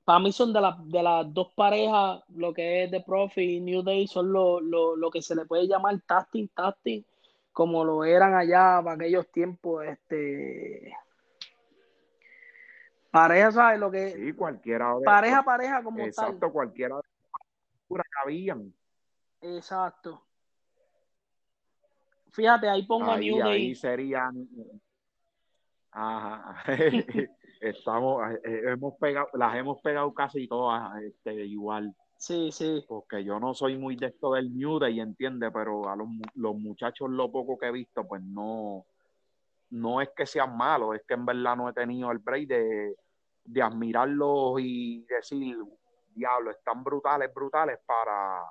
para mí son de, de las dos parejas, lo que es The Profit y New Day, son lo, lo, que se le puede llamar tasting, tasting, como lo eran allá para aquellos tiempos, este pareja, ¿sabes? Lo que sí, cualquiera pareja, pareja como tal. Exacto, cualquiera que habían. Exacto. Fíjate, ahí pongo a New Day. Ahí serían Ajá. Estamos, eh, hemos pegado, las hemos pegado casi todas este, igual. Sí, sí. Porque yo no soy muy de esto del New Day, entiende, pero a los, los muchachos lo poco que he visto, pues no, no es que sean malos, es que en verdad no he tenido el break de, de admirarlos y decir, diablo, están brutales, brutales para,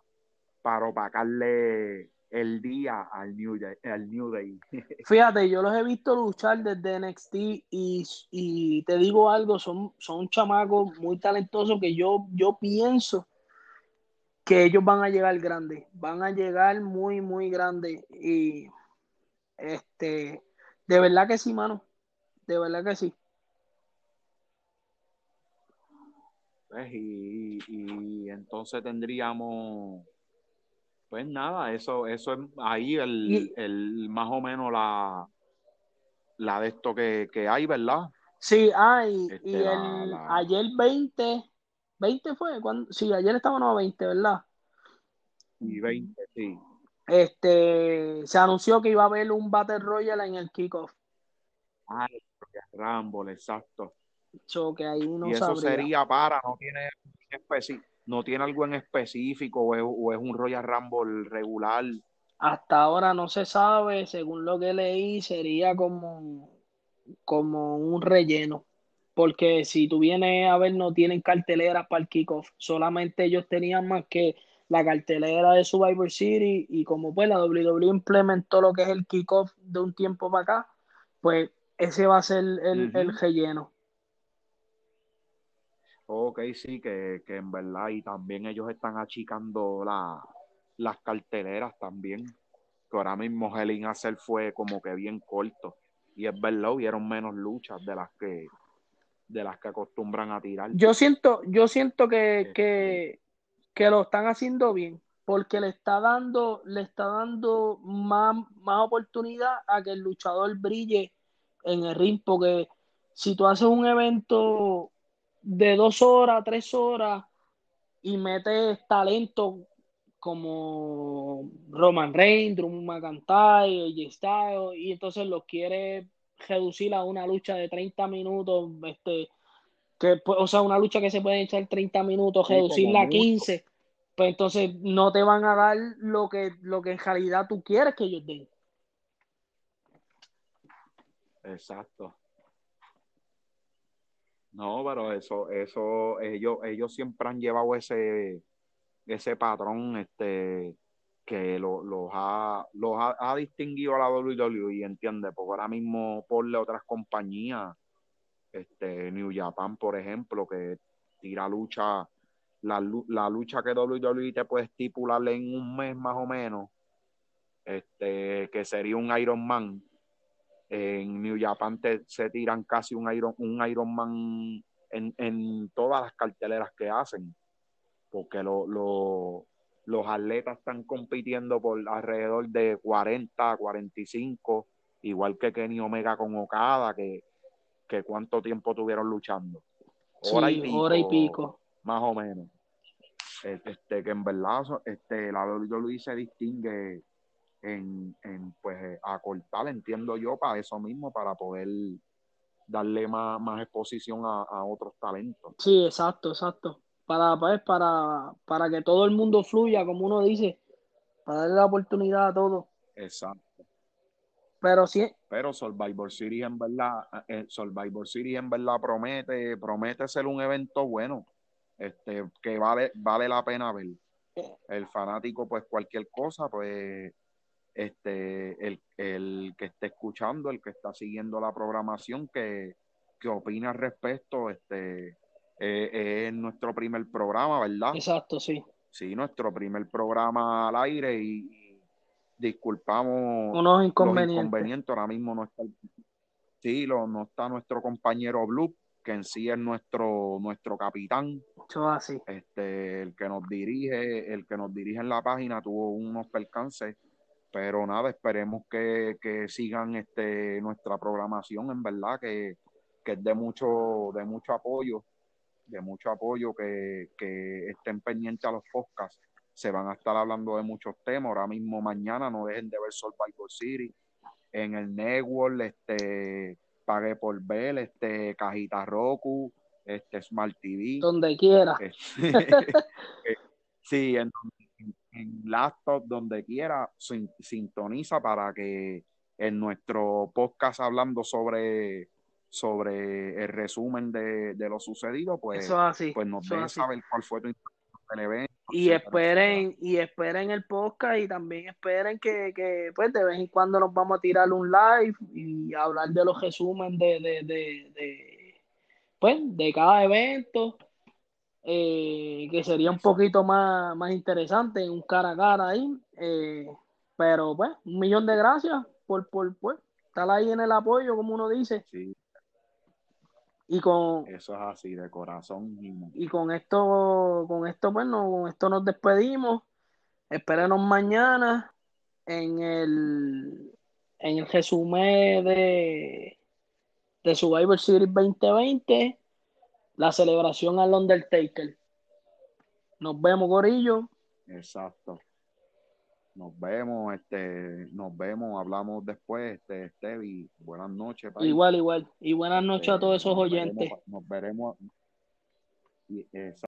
para opacarle el día al New Day. Fíjate, yo los he visto luchar desde NXT y, y te digo algo, son, son chamacos muy talentosos que yo, yo pienso que ellos van a llegar grandes, van a llegar muy, muy grandes y este, de verdad que sí, mano, de verdad que sí. Pues, y, y entonces tendríamos pues nada, eso, eso es ahí el, el más o menos la, la de esto que, hay, ¿verdad? Sí, hay. y este, el, ayer 20, 20 fue, cuando, sí, ayer estábamos a 20, ¿verdad? Y 20, sí. Este, se anunció que iba a haber un Battle Royale en el kickoff. Ah, Rumble, exacto. Que ahí no y eso sería para, no tiene no tiene algo en específico o es, un Royal Rumble regular. Hasta ahora no se sabe, según lo que leí, sería como, como un relleno. Porque si tú vienes a ver, no tienen carteleras para el kickoff. Solamente ellos tenían más que la cartelera de Survivor City y como pues la WWE implementó lo que es el kickoff de un tiempo para acá, pues ese va a ser el, el relleno. Ok, sí, que, que en verdad, y también ellos están achicando la, las carteleras también. Que ahora mismo Hell in a Cell fue como que bien corto. Y es verdad, hubieron menos luchas de las que de las que acostumbran a tirar. Yo siento, yo siento que, que, que lo están haciendo bien, porque le está dando, le está dando más, más oportunidad a que el luchador brille en el ring, porque si tú haces un evento de dos horas, tres horas y metes talento como Roman Reigns, Drew McIntyre, AJ Styles, y entonces los quiere reducir a una lucha de 30 minutos, este, que, o sea, una lucha que se puede echar 30 minutos, Sí, reducirla a 15, pues entonces no te van a dar lo que, lo que en realidad tú quieres que ellos den. Exacto. No, pero eso, eso, ellos, ellos siempre han llevado ese, ese patrón, este, que lo- los ha, los ha, ha distinguido a la WWE, ¿entiendes? Porque ahora mismo ponle otras compañías, este, New Japan, por ejemplo, que tira lucha, la, la lucha que WWE te puede estipular en un mes más o menos, este, que sería un Iron Man en New Japan te- se tiran casi un Iron, un Iron Man en, en todas las carteleras que hacen, porque lo- lo- los atletas están compitiendo por alrededor de 40, 45, igual que Kenny Omega con Okada, que, que cuánto tiempo tuvieron luchando. Hora y pico, hora y pico. más o menos. Este, que en verdad este, la WWE se distingue en, en pues eh, acortar, entiendo yo, para eso mismo, para poder darle más, más exposición a, a otros talentos. Sí, exacto, exacto. Para, pues, para, para que todo el mundo fluya, como uno dice, para darle la oportunidad a todos. Exacto. Pero sí, Pero Survivor Series en verdad, eh, Survivor Series en verdad promete, promete ser un evento bueno, este, que vale, vale la pena ver. El fanático, pues cualquier cosa, pues este, el, el que esté escuchando, el que está siguiendo la programación, que, que opina al respecto, este, eh, es nuestro primer programa, ¿verdad? exacto, sí. Sí, nuestro primer programa al aire y, disculpamos Unos los inconvenientes. inconvenientes. Ahora mismo no está, sí, lo, no está nuestro compañero Blue, que en sí es nuestro, nuestro capitán, es así. este, el que nos dirige, el que nos dirige en la página tuvo unos percances, pero nada, esperemos que, que sigan este, nuestra programación, en verdad, que, que es de mucho, de mucho apoyo, de mucho apoyo, que, que estén pendientes a los podcasts. Se van a estar hablando de muchos temas. Ahora mismo, mañana, no dejen de ver Survivor City. En el network, este, pagué por ver, este, Cajita Roku, este, Smart TV. Donde quiera. sí, en, en laptop, donde quiera, sin- sintoniza para que en nuestro podcast hablando sobre, sobre el resumen de, de lo sucedido, pues, así. pues nos dejen saber cuál fue tu del evento. Y etcétera, esperen, y esperen el podcast y también esperen que, que, pues de vez en cuando nos vamos a tirar un live y hablar de los resúmenes de, de, de, de, pues, de cada evento, eh, que sería un poquito más, más interesante, un cara a cara ahí. eh, pero pues, un millón de gracias por, por pues, estar ahí en el apoyo, como uno dice. Sí, Y con, eso es así, de corazón. y- y con esto, con esto, pues, no, con esto nos despedimos. Espérenos mañana en el, en el resumen de, de Survivor Series 2020, la celebración al Undertaker. Nos vemos, Gorillo. Exacto. Nos vemos, este, nos vemos, hablamos después, este, Stevie. Buenas noches, país. Igual, igual. Y buenas noches a todos esos Nos oyentes. veremos- Nos veremos. y- exacto.